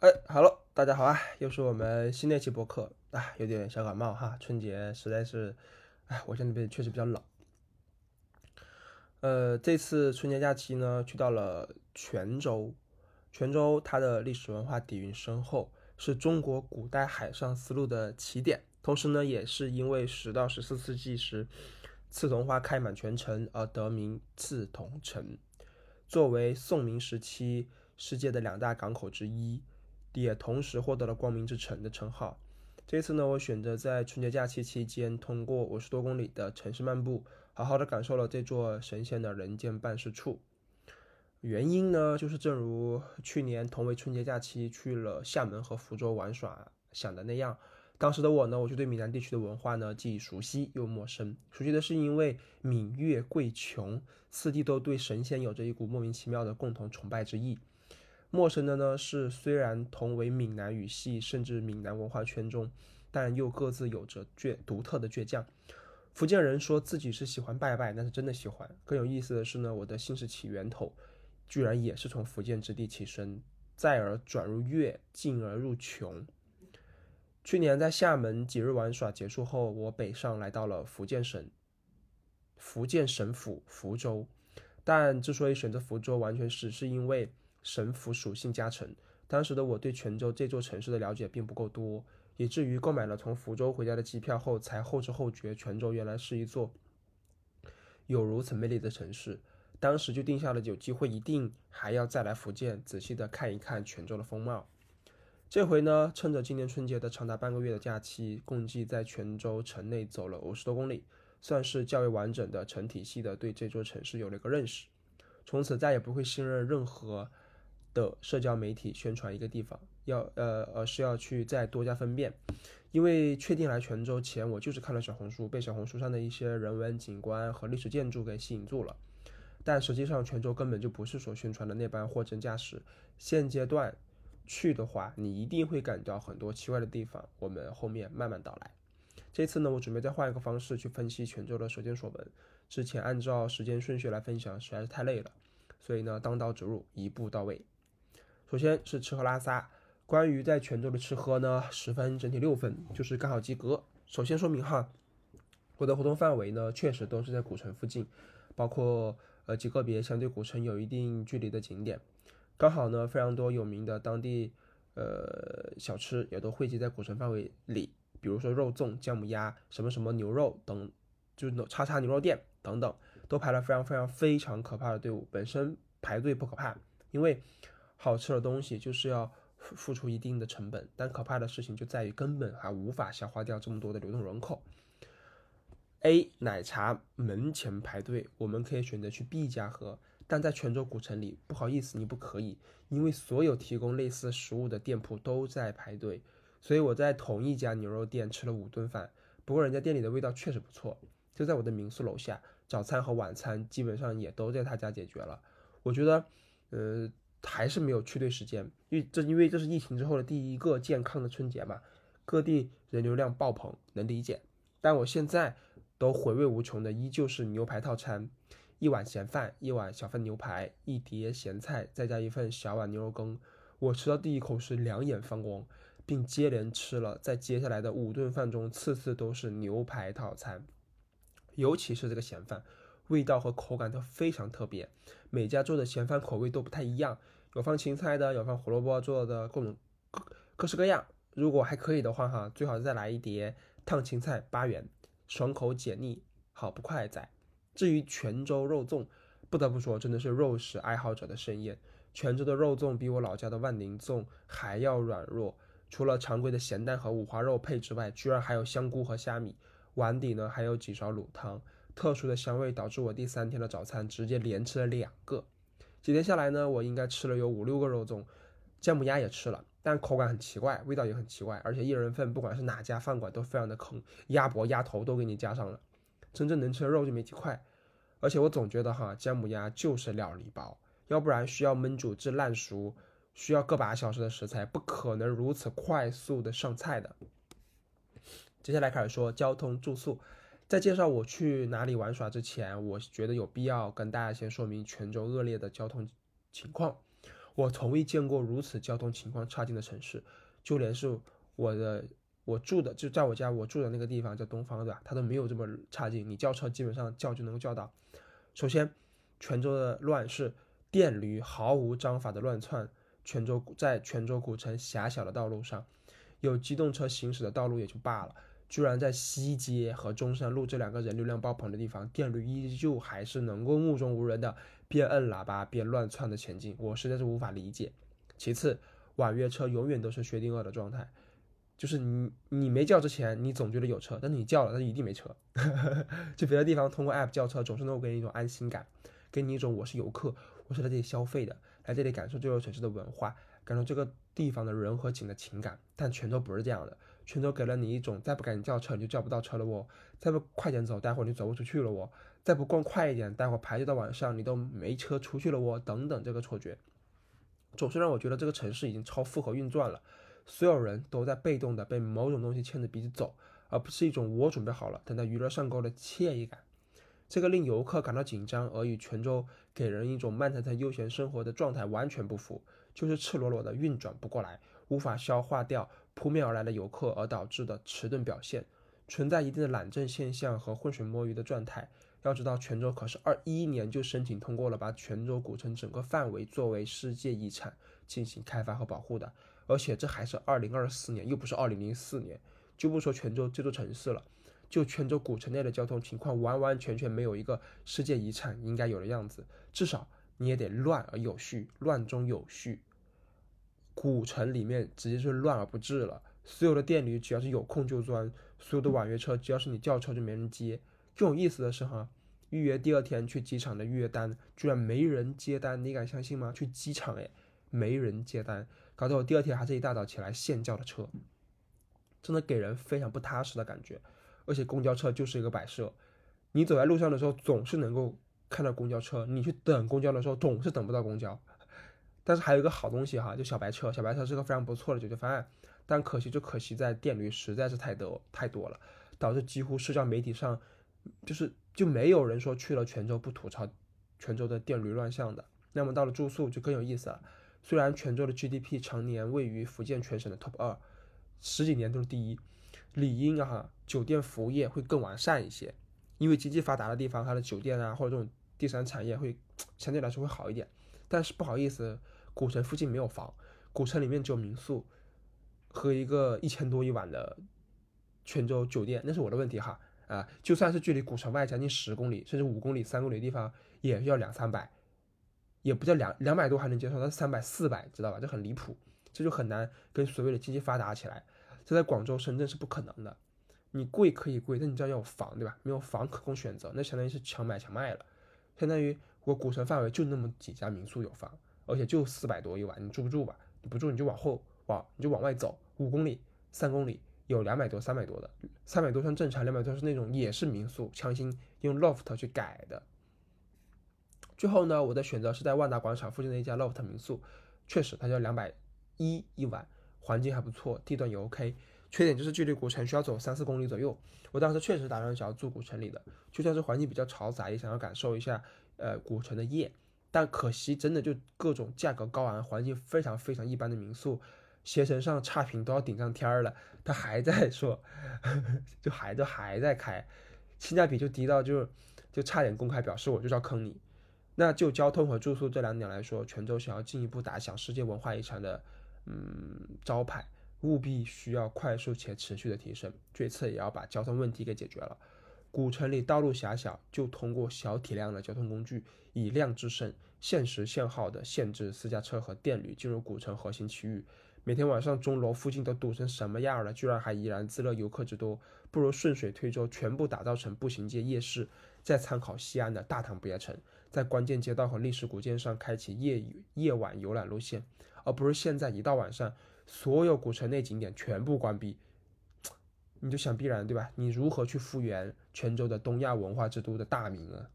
哎，Hello，大家好啊，又是我们新的一期播客啊，有点小感冒哈，春节实在是，哎，我现在边确实比较冷。呃，这次春节假期呢，去到了泉州，泉州它的历史文化底蕴深厚，是中国古代海上丝路的起点，同时呢，也是因为十到十四世纪时刺桐花开满全城而得名刺桐城，作为宋明时期世界的两大港口之一。也同时获得了“光明之城”的称号。这次呢，我选择在春节假期期间，通过五十多公里的城市漫步，好好的感受了这座神仙的人间办事处。原因呢，就是正如去年同为春节假期去了厦门和福州玩耍想的那样，当时的我呢，我就对闽南地区的文化呢，既熟悉又陌生。熟悉的是因为闽粤贵琼四地都对神仙有着一股莫名其妙的共同崇拜之意。陌生的呢是，虽然同为闽南语系，甚至闽南文化圈中，但又各自有着倔独特的倔强。福建人说自己是喜欢拜拜，那是真的喜欢。更有意思的是呢，我的姓氏起源头，居然也是从福建之地起身，再而转入粤，进而入琼。去年在厦门几日玩耍结束后，我北上来到了福建省，福建省府福州。但之所以选择福州，完全是是因为。神符属性加成，当时的我对泉州这座城市的了解并不够多，以至于购买了从福州回家的机票后，才后知后觉泉州原来是一座有如此魅力的城市。当时就定下了有机会一定还要再来福建，仔细的看一看泉州的风貌。这回呢，趁着今年春节的长达半个月的假期，共计在泉州城内走了五十多公里，算是较为完整的成体系的对这座城市有了一个认识。从此再也不会信任任何。的社交媒体宣传一个地方，要呃而是要去再多加分辨，因为确定来泉州前，我就是看了小红书，被小红书上的一些人文景观和历史建筑给吸引住了。但实际上，泉州根本就不是所宣传的那般货真价实。现阶段去的话，你一定会感到很多奇怪的地方。我们后面慢慢道来。这次呢，我准备再换一个方式去分析泉州的所见所闻。之前按照时间顺序来分享实在是太累了，所以呢，当刀直入，一步到位。首先是吃喝拉撒，关于在泉州的吃喝呢，十分整体六分，就是刚好及格。首先说明哈，我的活动范围呢，确实都是在古城附近，包括呃极个别相对古城有一定距离的景点，刚好呢非常多有名的当地呃小吃也都汇集在古城范围里，比如说肉粽、姜母鸭、什么什么牛肉等，就是叉叉牛肉店等等，都排了非常非常非常可怕的队伍。本身排队不可怕，因为。好吃的东西就是要付付出一定的成本，但可怕的事情就在于根本还无法消化掉这么多的流动人口。A 奶茶门前排队，我们可以选择去 B 家喝，但在泉州古城里，不好意思，你不可以，因为所有提供类似食物的店铺都在排队。所以我在同一家牛肉店吃了五顿饭，不过人家店里的味道确实不错，就在我的民宿楼下，早餐和晚餐基本上也都在他家解决了。我觉得，呃。还是没有去对时间，因为这因为这是疫情之后的第一个健康的春节嘛，各地人流量爆棚，能理解。但我现在都回味无穷的依旧是牛排套餐，一碗咸饭，一碗小份牛排，一碟咸菜，再加一份小碗牛肉羹。我吃到第一口时两眼放光，并接连吃了在接下来的五顿饭中，次次都是牛排套餐，尤其是这个咸饭。味道和口感都非常特别，每家做的咸饭口味都不太一样，有放青菜的，有放胡萝卜做的，各种各各式各样。如果还可以的话，哈，最好再来一碟烫青菜，八元，爽口解腻，好不快哉。至于泉州肉粽，不得不说，真的是肉食爱好者的盛宴。泉州的肉粽比我老家的万宁粽还要软弱，除了常规的咸蛋和五花肉配之外，居然还有香菇和虾米，碗底呢还有几勺卤汤。特殊的香味导致我第三天的早餐直接连吃了两个。几天下来呢，我应该吃了有五六个肉粽，姜母鸭也吃了，但口感很奇怪，味道也很奇怪，而且一人份不管是哪家饭馆都非常的坑，鸭脖、鸭头都给你加上了，真正能吃的肉就没几块。而且我总觉得哈，姜母鸭就是料理包，要不然需要焖煮至烂熟，需要个把小时的食材，不可能如此快速的上菜的。接下来开始说交通住宿。在介绍我去哪里玩耍之前，我觉得有必要跟大家先说明泉州恶劣的交通情况。我从未见过如此交通情况差劲的城市，就连是我的我住的就在我家我住的那个地方叫东方，对吧？它都没有这么差劲。你叫车基本上叫就能够叫到。首先，泉州的乱是电驴毫无章法的乱窜。泉州在泉州古城狭小的道路上，有机动车行驶的道路也就罢了，居然在西街和中山路这两个人流量爆棚的地方，电驴依旧还是能够目中无人的边摁喇叭边乱窜的前进，我实在是无法理解。其次，网约车永远都是薛定谔的状态，就是你你没叫之前，你总觉得有车，但是你叫了，它一定没车。就别的地方通过 app 叫车，总是能够给你一种安心感，给你一种我是游客，我是来这里消费的。来这里感受这座城市的文化，感受这个地方的人和景的情感。但泉州不是这样的，泉州给了你一种再不赶紧叫车你就叫不到车了哦，再不快点走待会儿你走不出去了哦，再不逛快一点待会儿排队到晚上你都没车出去了哦，等等这个错觉，总是让我觉得这个城市已经超负荷运转了，所有人都在被动的被某种东西牵着鼻子走，而不是一种我准备好了等待娱乐上钩的惬意感。这个令游客感到紧张，而与泉州给人一种慢腾腾悠闲生活的状态完全不符，就是赤裸裸的运转不过来，无法消化掉扑面而来的游客而导致的迟钝表现，存在一定的懒政现象和浑水摸鱼的状态。要知道，泉州可是二一年就申请通过了，把泉州古城整个范围作为世界遗产进行开发和保护的，而且这还是二零二四年，又不是二零零四年。就不说泉州这座城市了。就泉州古城内的交通情况，完完全全没有一个世界遗产应该有的样子。至少你也得乱而有序，乱中有序。古城里面直接是乱而不治了。所有的电驴只要是有空就钻，所有的网约车只要是你叫车就没人接。更有意思的是哈，预约第二天去机场的预约单居然没人接单，你敢相信吗？去机场诶，没人接单，搞得我第二天还是一大早起来现叫的车，真的给人非常不踏实的感觉。而且公交车就是一个摆设，你走在路上的时候总是能够看到公交车，你去等公交的时候总是等不到公交。但是还有一个好东西哈，就小白车，小白车是个非常不错的解决方案。但可惜就可惜在电驴实在是太多太多了，导致几乎社交媒体上就是就没有人说去了泉州不吐槽泉州的电驴乱象的。那么到了住宿就更有意思了，虽然泉州的 GDP 常年位于福建全省的 Top 二，十几年都是第一。理应啊，酒店服务业会更完善一些，因为经济发达的地方，它的酒店啊或者这种第三产业会相对来说会好一点。但是不好意思，古城附近没有房，古城里面只有民宿和一个一千多一晚的泉州酒店，那是我的问题哈啊！就算是距离古城外将近十公里，甚至五公里、三公里的地方，也要两三百，也不叫两两百多还能接受，那三百、四百，知道吧？这很离谱，这就很难跟所谓的经济发达起来。这在广州、深圳是不可能的。你贵可以贵，但你知道要有房，对吧？没有房可供选择，那相当于是强买强卖了。相当于我古城范围就那么几家民宿有房，而且就四百多一晚，你住不住吧？你不住你就往后往，你就往外走五公里、三公里有两百多、三百多的，三百多算正常，两百多是那种也是民宿，强行用 loft 去改的。最后呢，我的选择是在万达广场附近的一家 loft 民宿，确实它就两百一一晚。环境还不错，地段也 OK，缺点就是距离古城需要走三四公里左右。我当时确实打算想要住古城里的，就算是环境比较嘈杂，也想要感受一下呃古城的夜。但可惜真的就各种价格高昂、环境非常非常一般的民宿，携程上差评都要顶上天了，他还在说，就还都还在开，性价比就低到就就差点公开表示我就是要坑你。那就交通和住宿这两点来说，泉州想要进一步打响世界文化遗产的。嗯，招牌务必需要快速且持续的提升，这次也要把交通问题给解决了。古城里道路狭小，就通过小体量的交通工具，以量制胜，限时限号的限制私家车和电驴进入古城核心区域。每天晚上钟楼附近都堵成什么样了，居然还依然自乐游客之多，不如顺水推舟，全部打造成步行街夜市，再参考西安的大唐不夜城，在关键街道和历史古建上开启夜夜晚游览路线。而不是现在一到晚上，所有古城内景点全部关闭，你就想必然对吧？你如何去复原泉州的东亚文化之都的大名啊？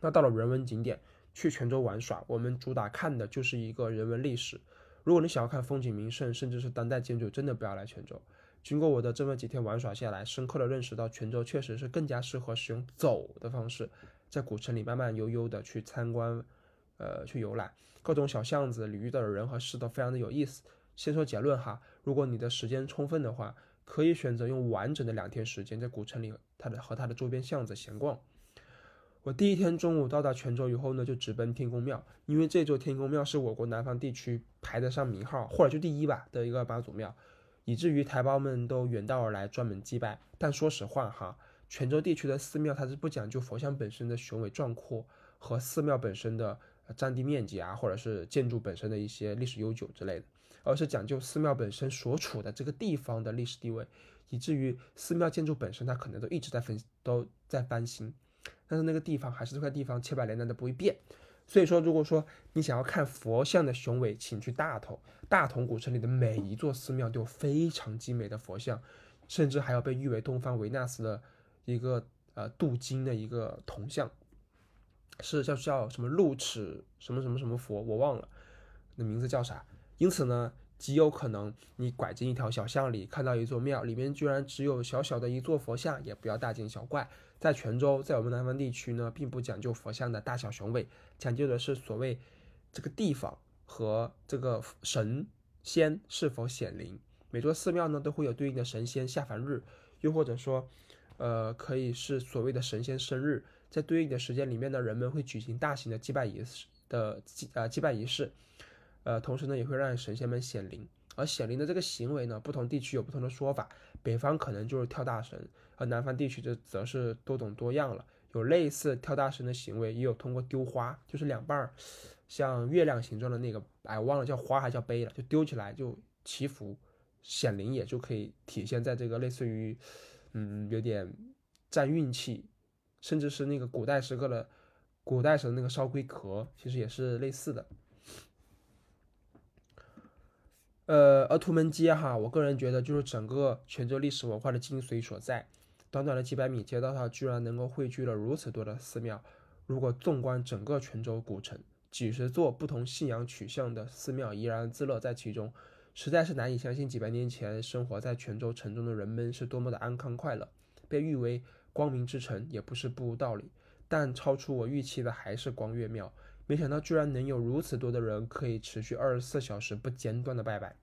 那到了人文景点，去泉州玩耍，我们主打看的就是一个人文历史。如果你想要看风景名胜，甚至是当代建筑，真的不要来泉州。经过我的这么几天玩耍下来，深刻的认识到泉州确实是更加适合使用走的方式，在古城里慢慢悠悠的去参观。呃去游览，各种小巷子里遇到的人和事都非常的有意思。先说结论哈，如果你的时间充分的话，可以选择用完整的两天时间在古城里它的和它的周边巷子闲逛。我第一天中午到达泉州以后呢，就直奔天公庙，因为这座天公庙是我国南方地区排得上名号或者就第一吧的一个妈祖庙，以至于台胞们都远道而来专门祭拜。但说实话哈，泉州地区的寺庙它是不讲究佛像本身的雄伟壮阔和寺庙本身的占地面积啊，或者是建筑本身的一些历史悠久之类的，而是讲究寺庙本身所处的这个地方的历史地位，以至于寺庙建筑本身它可能都一直在分都在翻新。但是那个地方还是这块地方千百年来都不会变，所以说，如果说你想要看佛像的雄伟，请去大同。大同古城里的每一座寺庙都有非常精美的佛像，甚至还有被誉为东方维纳斯的一个呃镀金的一个铜像，是叫叫什么露齿什么什么什么佛，我忘了那名字叫啥。因此呢。极有可能你拐进一条小巷里，看到一座庙，里面居然只有小小的一座佛像，也不要大惊小怪。在泉州，在我们南方地区呢，并不讲究佛像的大小雄伟，讲究的是所谓这个地方和这个神仙是否显灵。每座寺庙呢，都会有对应的神仙下凡日，又或者说，呃，可以是所谓的神仙生日，在对应的时间里面呢，人们会举行大型的祭拜仪式的祭呃祭拜仪式。呃，同时呢，也会让神仙们显灵，而显灵的这个行为呢，不同地区有不同的说法。北方可能就是跳大神，而南方地区就则是多种多样了。有类似跳大神的行为，也有通过丢花，就是两瓣儿像月亮形状的那个，哎，忘了叫花还叫杯了，就丢起来就祈福显灵，也就可以体现在这个类似于，嗯，有点占运气，甚至是那个古代时刻的古代时那个烧龟壳，其实也是类似的。呃，而图门街哈，我个人觉得就是整个泉州历史文化的精髓所在。短短的几百米街道上，居然能够汇聚了如此多的寺庙。如果纵观整个泉州古城，几十座不同信仰取向的寺庙怡然自乐在其中，实在是难以相信几百年前生活在泉州城中的人们是多么的安康快乐。被誉为光明之城也不是不无道理。但超出我预期的还是光岳庙。没想到居然能有如此多的人可以持续二十四小时不间断的拜拜。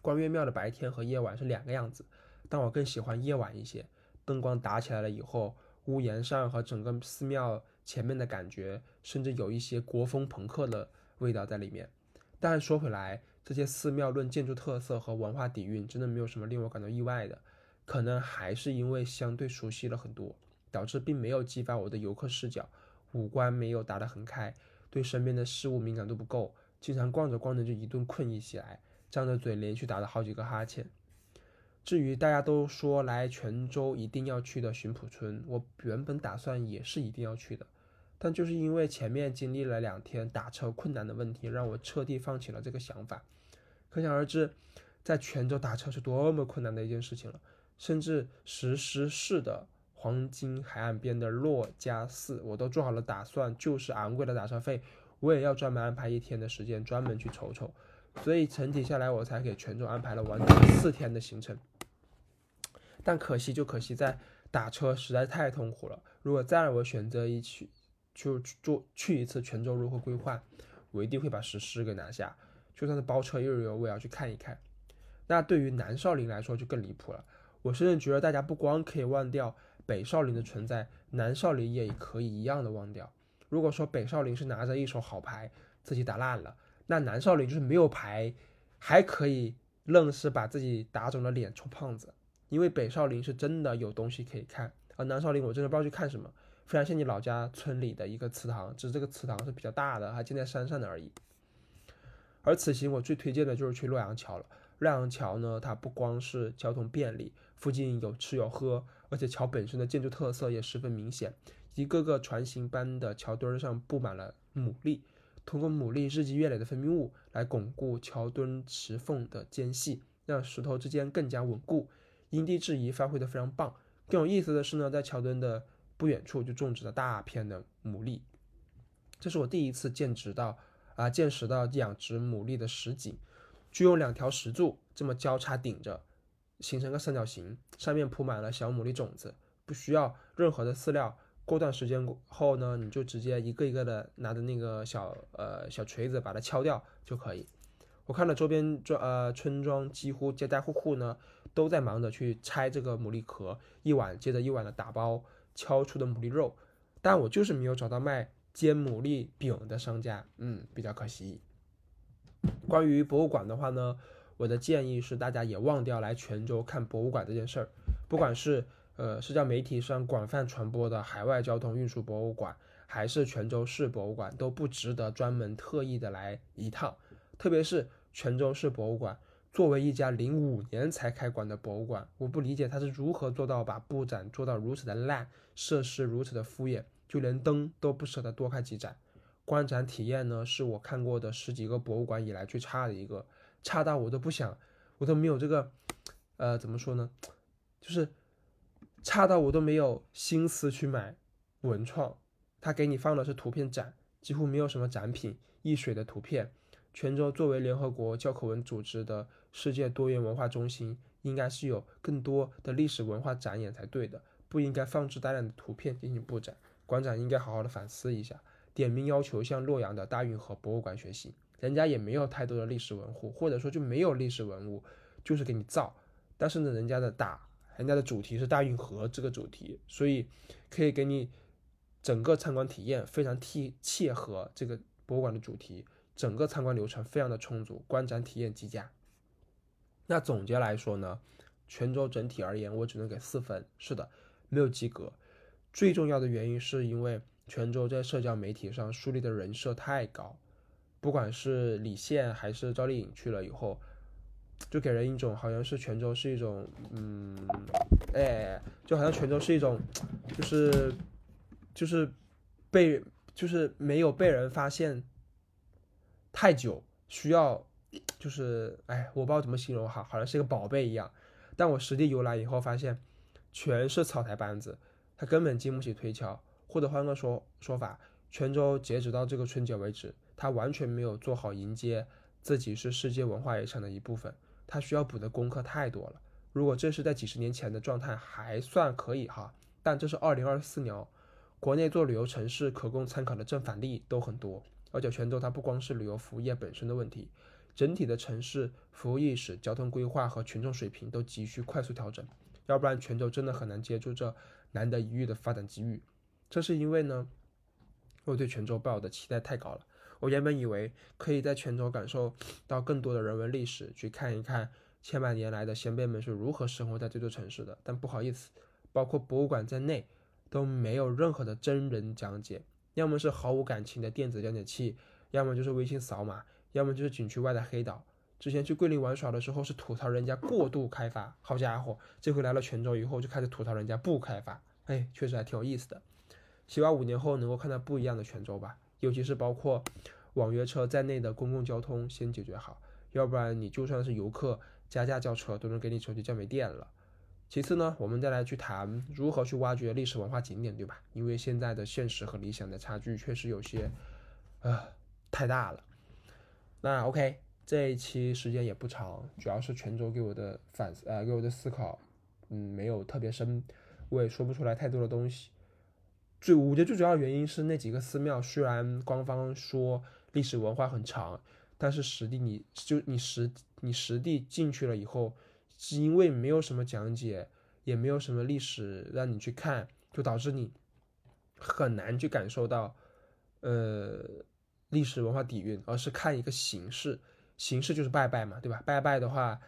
光岳庙的白天和夜晚是两个样子，但我更喜欢夜晚一些。灯光打起来了以后，屋檐上和整个寺庙前面的感觉，甚至有一些国风朋克的味道在里面。但说回来，这些寺庙论建筑特色和文化底蕴，真的没有什么令我感到意外的。可能还是因为相对熟悉了很多，导致并没有激发我的游客视角。五官没有打得很开，对身边的事物敏感度不够，经常逛着逛着就一顿困意袭来，张着嘴连续打了好几个哈欠。至于大家都说来泉州一定要去的巡捕村，我原本打算也是一定要去的，但就是因为前面经历了两天打车困难的问题，让我彻底放弃了这个想法。可想而知，在泉州打车是多么困难的一件事情了，甚至实施式的。黄金海岸边的珞珈寺，我都做好了打算，就是昂贵的打车费，我也要专门安排一天的时间专门去瞅瞅。所以整体下来，我才给泉州安排了完整四天的行程。但可惜就可惜在打车实在太痛苦了。如果再让我选择一去，就做去一次泉州如何规划，我一定会把石狮给拿下，就算是包车一日游，我也要去看一看。那对于南少林来说就更离谱了，我甚至觉得大家不光可以忘掉。北少林的存在，南少林也可以一样的忘掉。如果说北少林是拿着一手好牌自己打烂了，那南少林就是没有牌，还可以愣是把自己打肿了脸充胖子。因为北少林是真的有东西可以看，而南少林我真的不知道去看什么。非常像你老家村里的一个祠堂，只是这个祠堂是比较大的，还建在山上的而已。而此行我最推荐的就是去洛阳桥了。洛阳桥呢，它不光是交通便利，附近有吃有喝。而且桥本身的建筑特色也十分明显，一个个船形般的桥墩上布满了牡蛎，通过牡蛎日积月累的分泌物来巩固桥墩石缝的间隙，让石头之间更加稳固，因地制宜发挥的非常棒。更有意思的是呢，在桥墩的不远处就种植了大片的牡蛎，这是我第一次见植到啊见识到养殖牡蛎的实景，就用两条石柱这么交叉顶着。形成个三角形，上面铺满了小牡蛎种子，不需要任何的饲料，过段时间后呢，你就直接一个一个的拿着那个小呃小锤子把它敲掉就可以。我看到周边庄呃村庄几乎家家户户呢都在忙着去拆这个牡蛎壳，一碗接着一碗的打包敲出的牡蛎肉，但我就是没有找到卖煎牡蛎饼的商家，嗯，比较可惜。关于博物馆的话呢，我的建议是大家也忘掉来泉州看博物馆这件事儿，不管是。呃，社交媒体上广泛传播的海外交通运输博物馆，还是泉州市博物馆，都不值得专门特意的来一趟。特别是泉州市博物馆，作为一家零五年才开馆的博物馆，我不理解它是如何做到把布展做到如此的烂，设施如此的敷衍，就连灯都不舍得多开几盏。观展体验呢，是我看过的十几个博物馆以来最差的一个，差到我都不想，我都没有这个，呃，怎么说呢，就是。差到我都没有心思去买文创，他给你放的是图片展，几乎没有什么展品，易水的图片。泉州作为联合国教科文组织的世界多元文化中心，应该是有更多的历史文化展演才对的，不应该放置大量的图片进行布展。馆长应该好好的反思一下，点名要求向洛阳的大运河博物馆学习，人家也没有太多的历史文物，或者说就没有历史文物，就是给你造。但是呢，人家的大。人家的主题是大运河这个主题，所以可以给你整个参观体验非常贴切合这个博物馆的主题，整个参观流程非常的充足，观展体验极佳。那总结来说呢，泉州整体而言，我只能给四分，是的，没有及格。最重要的原因是因为泉州在社交媒体上树立的人设太高，不管是李现还是赵丽颖去了以后。就给人一种好像是泉州是一种，嗯，哎，就好像泉州是一种，就是，就是被就是没有被人发现太久，需要就是哎，我不知道怎么形容哈，好像是一个宝贝一样。但我实地游来以后发现，全是草台班子，他根本经不起推敲。或者换个说说法，泉州截止到这个春节为止，他完全没有做好迎接自己是世界文化遗产的一部分。他需要补的功课太多了。如果这是在几十年前的状态，还算可以哈。但这是二零二四年，国内做旅游城市可供参考的正反例都很多。而且泉州它不光是旅游服务业本身的问题，整体的城市服务意识、交通规划和群众水平都急需快速调整，要不然泉州真的很难接住这难得一遇的发展机遇。这是因为呢，我对泉州抱有的期待太高了。我原本以为可以在泉州感受到更多的人文历史，去看一看千百年来的先辈们是如何生活在这座城市的。但不好意思，包括博物馆在内都没有任何的真人讲解，要么是毫无感情的电子讲解器，要么就是微信扫码，要么就是景区外的黑岛。之前去桂林玩耍的时候是吐槽人家过度开发，好家伙，这回来了泉州以后就开始吐槽人家不开发，哎，确实还挺有意思的。希望五年后能够看到不一样的泉州吧。尤其是包括网约车在内的公共交通先解决好，要不然你就算是游客加价叫车，都能给你手机叫没电了。其次呢，我们再来去谈如何去挖掘历史文化景点，对吧？因为现在的现实和理想的差距确实有些，呃，太大了。那 OK，这一期时间也不长，主要是泉州给我的反思呃给我的思考，嗯，没有特别深，我也说不出来太多的东西。最我觉得最主要的原因是那几个寺庙，虽然官方说历史文化很长，但是实地你就你实你实地进去了以后，是因为没有什么讲解，也没有什么历史让你去看，就导致你很难去感受到呃历史文化底蕴，而是看一个形式，形式就是拜拜嘛，对吧？拜拜的话，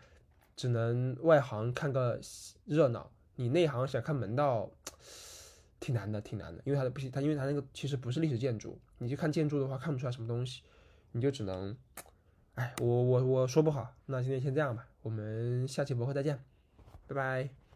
只能外行看个热闹，你内行想看门道。挺难的，挺难的，因为它的不，它因为它那个其实不是历史建筑，你去看建筑的话看不出来什么东西，你就只能，哎，我我我说不好，那今天先这样吧，我们下期博客再见，拜拜。